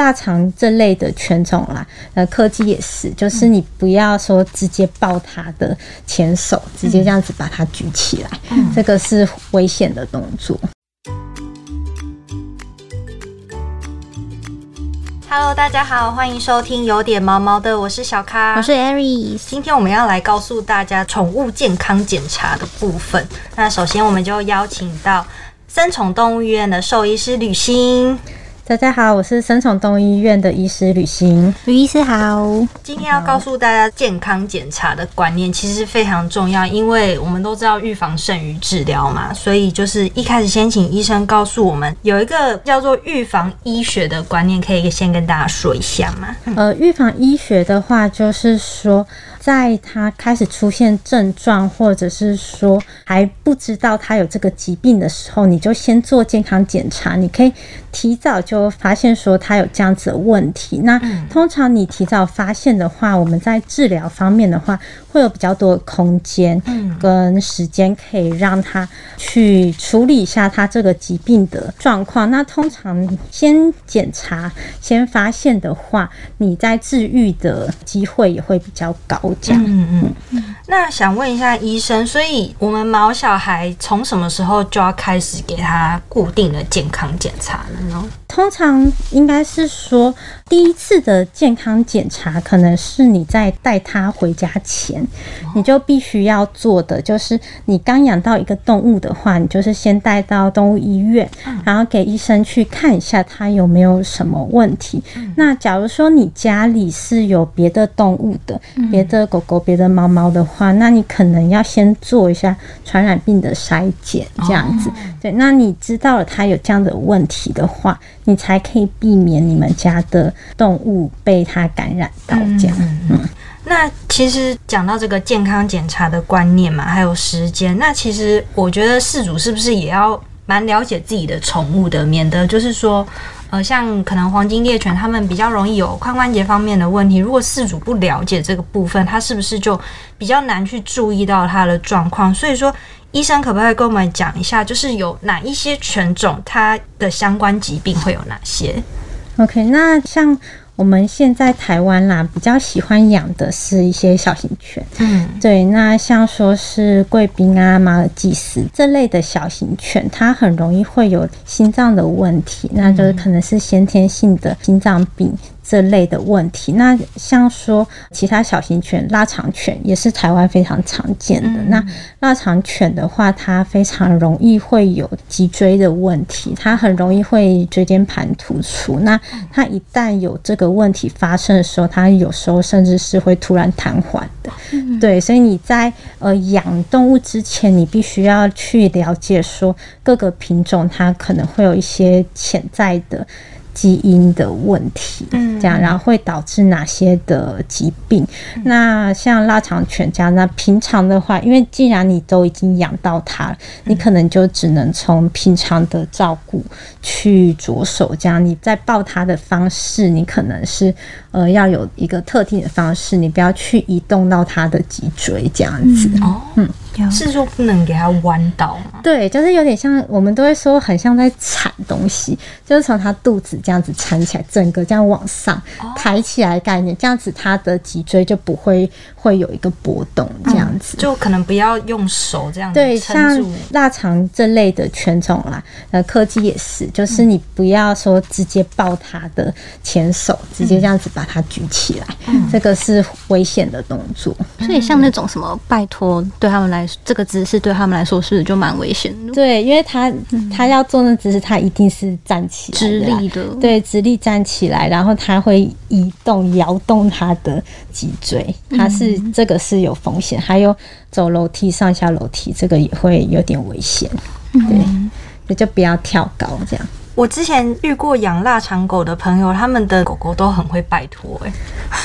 腊肠这类的犬种啦，呃，柯基也是，就是你不要说直接抱它的前手，直接这样子把它举起来，这个是危险的动作。Hello，大家好，欢迎收听有点毛毛的，我是小咖，我是 Aries。今天我们要来告诉大家宠物健康检查的部分。那首先我们就邀请到三宠动物医院的兽医师吕欣。大家好，我是生宠动物医院的医师吕欣。吕医师好，今天要告诉大家健康检查的观念其实非常重要，因为我们都知道预防胜于治疗嘛，所以就是一开始先请医生告诉我们有一个叫做预防医学的观念，可以先跟大家说一下吗？呃，预防医学的话，就是说。在他开始出现症状，或者是说还不知道他有这个疾病的时候，你就先做健康检查。你可以提早就发现说他有这样子的问题。那通常你提早发现的话，我们在治疗方面的话，会有比较多的空间跟时间，可以让他去处理一下他这个疾病的状况。那通常先检查、先发现的话，你在治愈的机会也会比较高。嗯嗯嗯，那想问一下医生，所以我们毛小孩从什么时候就要开始给他固定的健康检查了呢？通常应该是说，第一次的健康检查可能是你在带它回家前，你就必须要做的，就是你刚养到一个动物的话，你就是先带到动物医院，然后给医生去看一下它有没有什么问题。那假如说你家里是有别的动物的，别的狗狗、别的猫猫的话，那你可能要先做一下传染病的筛检，这样子。对，那你知道了它有这样的问题的话。你才可以避免你们家的动物被它感染到这样。嗯，那其实讲到这个健康检查的观念嘛，还有时间，那其实我觉得饲主是不是也要蛮了解自己的宠物的，免得就是说，呃，像可能黄金猎犬，他们比较容易有髋关节方面的问题。如果饲主不了解这个部分，他是不是就比较难去注意到它的状况？所以说。医生可不可以跟我们讲一下，就是有哪一些犬种，它的相关疾病会有哪些？OK，那像我们现在台湾啦，比较喜欢养的是一些小型犬，嗯，对，那像说是贵宾啊、马尔济斯这类的小型犬，它很容易会有心脏的问题，那就是可能是先天性的心脏病。这类的问题，那像说其他小型犬，腊肠犬也是台湾非常常见的。那腊肠犬的话，它非常容易会有脊椎的问题，它很容易会椎间盘突出。那它一旦有这个问题发生的时候，它有时候甚至是会突然瘫痪的。对，所以你在呃养动物之前，你必须要去了解说各个品种它可能会有一些潜在的。基因的问题，这样，然后会导致哪些的疾病？那像腊肠犬这样，那平常的话，因为既然你都已经养到它了，你可能就只能从平常的照顾去着手。这样，你在抱它的方式，你可能是呃要有一个特定的方式，你不要去移动到它的脊椎这样子。哦，嗯。是说不能给它弯倒吗？对，就是有点像我们都会说很像在铲东西，就是从它肚子这样子铲起来，整个这样往上抬起来概念，这样子它的脊椎就不会会有一个波动，这样子就可能不要用手这样对，像腊肠这类的犬种啦，呃，柯基也是，就是你不要说直接抱它的前手，直接这样子把它举起来，这个是危险的动作。所以像那种什么拜托对他们来。这个姿势对他们来说是就蛮危险的。对，因为他他要做那姿势，他一定是站起来，直立的。对，直立站起来，然后他会移动、摇动他的脊椎，他是这个是有风险。还有走楼梯、上下楼梯，这个也会有点危险。对，那就不要跳高这样。我之前遇过养腊肠狗的朋友，他们的狗狗都很会拜托，哎，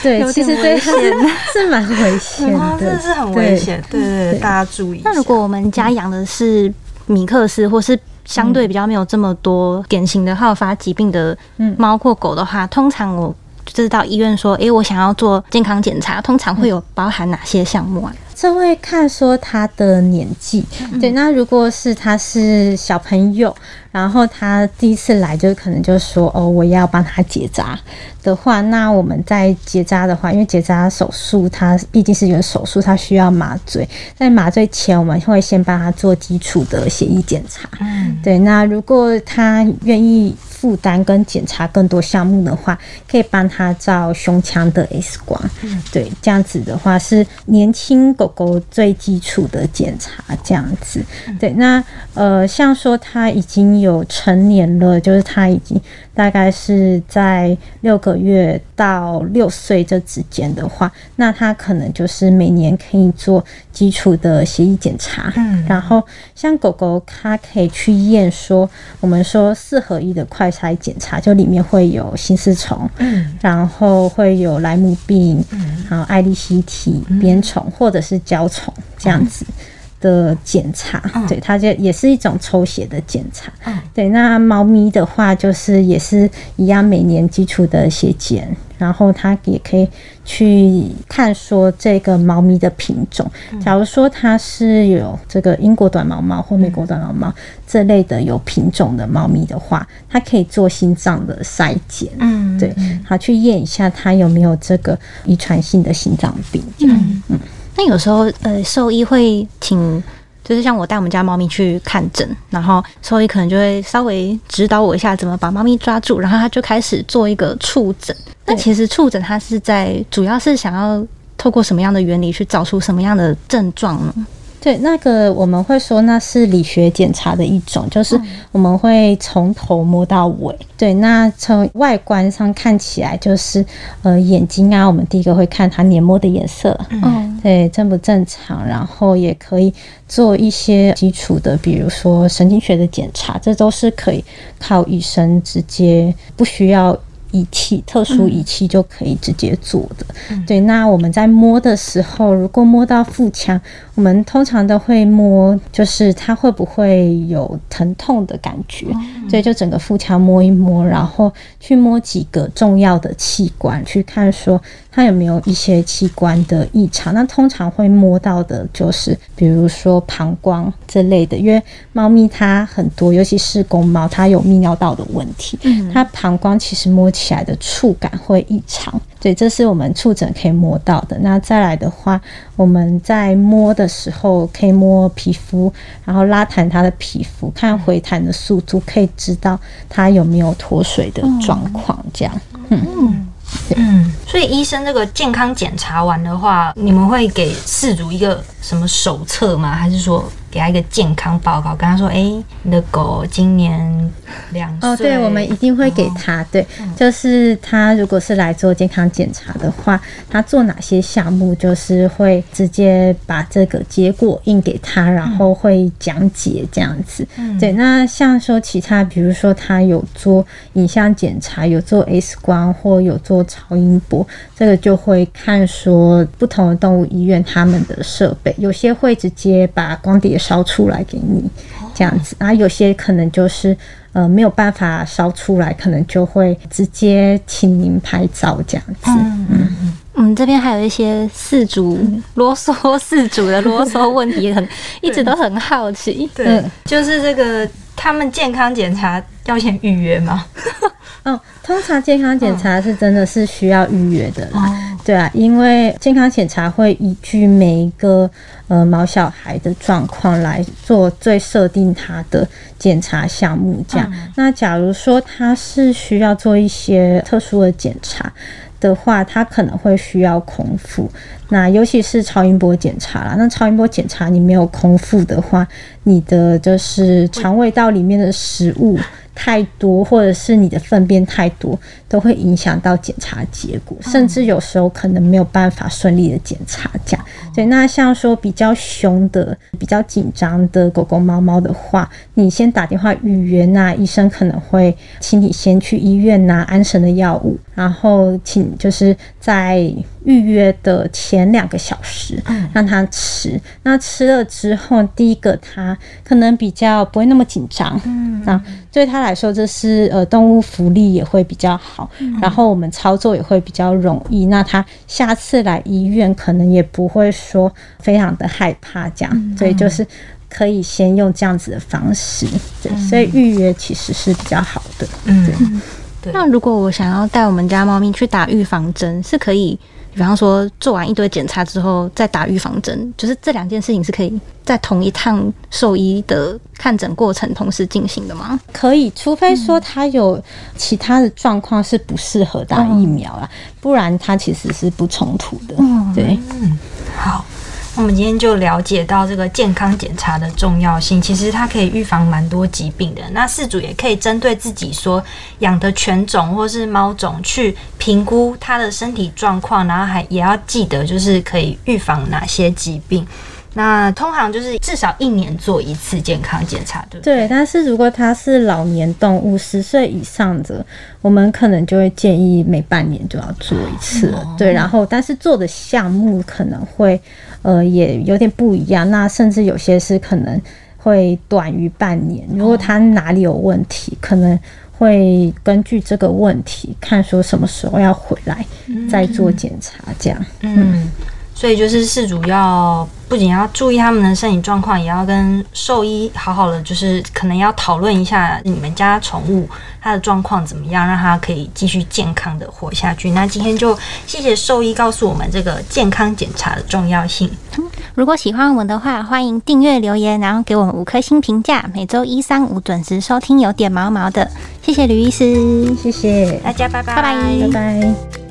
对，其实危险，是蛮危险的，真的是很危险，对对对，大家注意。那如果我们家养的是米克斯，或是相对比较没有这么多典型的好发疾病的猫或狗的话，通常我就是到医院说，哎，我想要做健康检查，通常会有包含哪些项目啊？这会看说他的年纪。对，那如果是他是小朋友。然后他第一次来就可能就说哦，我要帮他结扎的话，那我们在结扎的话，因为结扎手术它毕竟是一个手术，它需要麻醉。在麻醉前，我们会先帮他做基础的血液检查。嗯，对。那如果他愿意。负担跟检查更多项目的话，可以帮他照胸腔的 X 光。嗯，对，这样子的话是年轻狗狗最基础的检查。这样子，对。那呃，像说他已经有成年了，就是他已经。大概是在六个月到六岁这之间的话，那他可能就是每年可以做基础的血液检查。嗯，然后像狗狗，它可以去验说，我们说四合一的快筛检查，就里面会有心丝虫，嗯，然后会有莱姆病，嗯，然后爱利希体、鞭虫或者是胶虫这样子。的检查，对，它就也是一种抽血的检查。对，那猫咪的话，就是也是一样，每年基础的血检，然后它也可以去探索这个猫咪的品种。假如说它是有这个英国短毛猫或美国短毛猫这类的有品种的猫咪的话，它可以做心脏的筛检。嗯，对，好去验一下它有没有这个遗传性的心脏病。嗯嗯。那有时候，呃，兽医会请，就是像我带我们家猫咪去看诊，然后兽医可能就会稍微指导我一下怎么把猫咪抓住，然后他就开始做一个触诊。那其实触诊它是在主要是想要透过什么样的原理去找出什么样的症状呢？对，那个我们会说那是理学检查的一种，就是我们会从头摸到尾。对，那从外观上看起来就是呃眼睛啊，我们第一个会看它黏膜的颜色，嗯，对，正不正常，然后也可以做一些基础的，比如说神经学的检查，这都是可以靠医生直接不需要。仪器特殊仪器就可以直接做的，对。那我们在摸的时候，如果摸到腹腔，我们通常都会摸，就是它会不会有疼痛的感觉？所以就整个腹腔摸一摸，然后去摸几个重要的器官，去看说。它有没有一些器官的异常？那通常会摸到的就是，比如说膀胱这类的，因为猫咪它很多，尤其是公猫，它有泌尿道的问题，它膀胱其实摸起来的触感会异常。对，这是我们触诊可以摸到的。那再来的话，我们在摸的时候可以摸皮肤，然后拉弹它的皮肤，看回弹的速度，可以知道它有没有脱水的状况。这样，嗯。嗯，所以医生这个健康检查完的话，你们会给事主一个什么手册吗？还是说？给他一个健康报告，跟他说：“哎，你的狗今年两岁。”哦，对，我们一定会给他。对，就是他如果是来做健康检查的话，他做哪些项目，就是会直接把这个结果印给他，然后会讲解这样子。对，那像说其他，比如说他有做影像检查，有做 X 光或有做超音波，这个就会看说不同的动物医院他们的设备，有些会直接把光碟。烧出来给你，这样子，然后有些可能就是呃没有办法烧出来，可能就会直接请您拍照这样子。嗯嗯，我们这边还有一些四主啰嗦，四主的啰嗦问题很一直都很好奇。对，就是这个他们健康检查要先预约吗？哦，通常健康检查是真的是需要预约的啦。对啊，因为健康检查会依据每一个呃毛小孩的状况来做最设定他的检查项目。这样，那假如说他是需要做一些特殊的检查的话，他可能会需要空腹。那尤其是超音波检查啦，那超音波检查你没有空腹的话，你的就是肠胃道里面的食物。太多，或者是你的粪便太多，都会影响到检查结果，甚至有时候可能没有办法顺利的检查。这样，对。那像说比较凶的、比较紧张的狗狗、猫猫的话，你先打电话预约，那医生可能会请你先去医院拿安神的药物。然后请就是在预约的前两个小时让他吃。那吃了之后，第一个他可能比较不会那么紧张，嗯，那对他来说这是呃动物福利也会比较好，然后我们操作也会比较容易。那他下次来医院可能也不会说非常的害怕这样，所以就是可以先用这样子的方式，对，所以预约其实是比较好的，嗯。那如果我想要带我们家猫咪去打预防针，是可以，比方说做完一堆检查之后再打预防针，就是这两件事情是可以在同一趟兽医的看诊过程同时进行的吗？可以，除非说它有其他的状况是不适合打疫苗啦，不然它其实是不冲突的。嗯对，嗯，好。我们今天就了解到这个健康检查的重要性，其实它可以预防蛮多疾病的。那饲主也可以针对自己说养的犬种或是猫种去评估它的身体状况，然后还也要记得就是可以预防哪些疾病。那通常就是至少一年做一次健康检查，对不对？对，但是如果它是老年动物，十岁以上的，我们可能就会建议每半年就要做一次。对，然后但是做的项目可能会呃也有点不一样，那甚至有些是可能会短于半年。如果它哪里有问题，可能会根据这个问题看说什么时候要回来再做检查，这样。嗯。所以就是事主要不仅要注意他们的身体状况，也要跟兽医好好的，就是可能要讨论一下你们家宠物它的状况怎么样，让它可以继续健康的活下去。那今天就谢谢兽医告诉我们这个健康检查的重要性。如果喜欢我们的话，欢迎订阅留言，然后给我们五颗星评价。每周一、三、五准时收听，有点毛毛的。谢谢吕医师，谢谢大家，拜拜，拜拜，拜拜。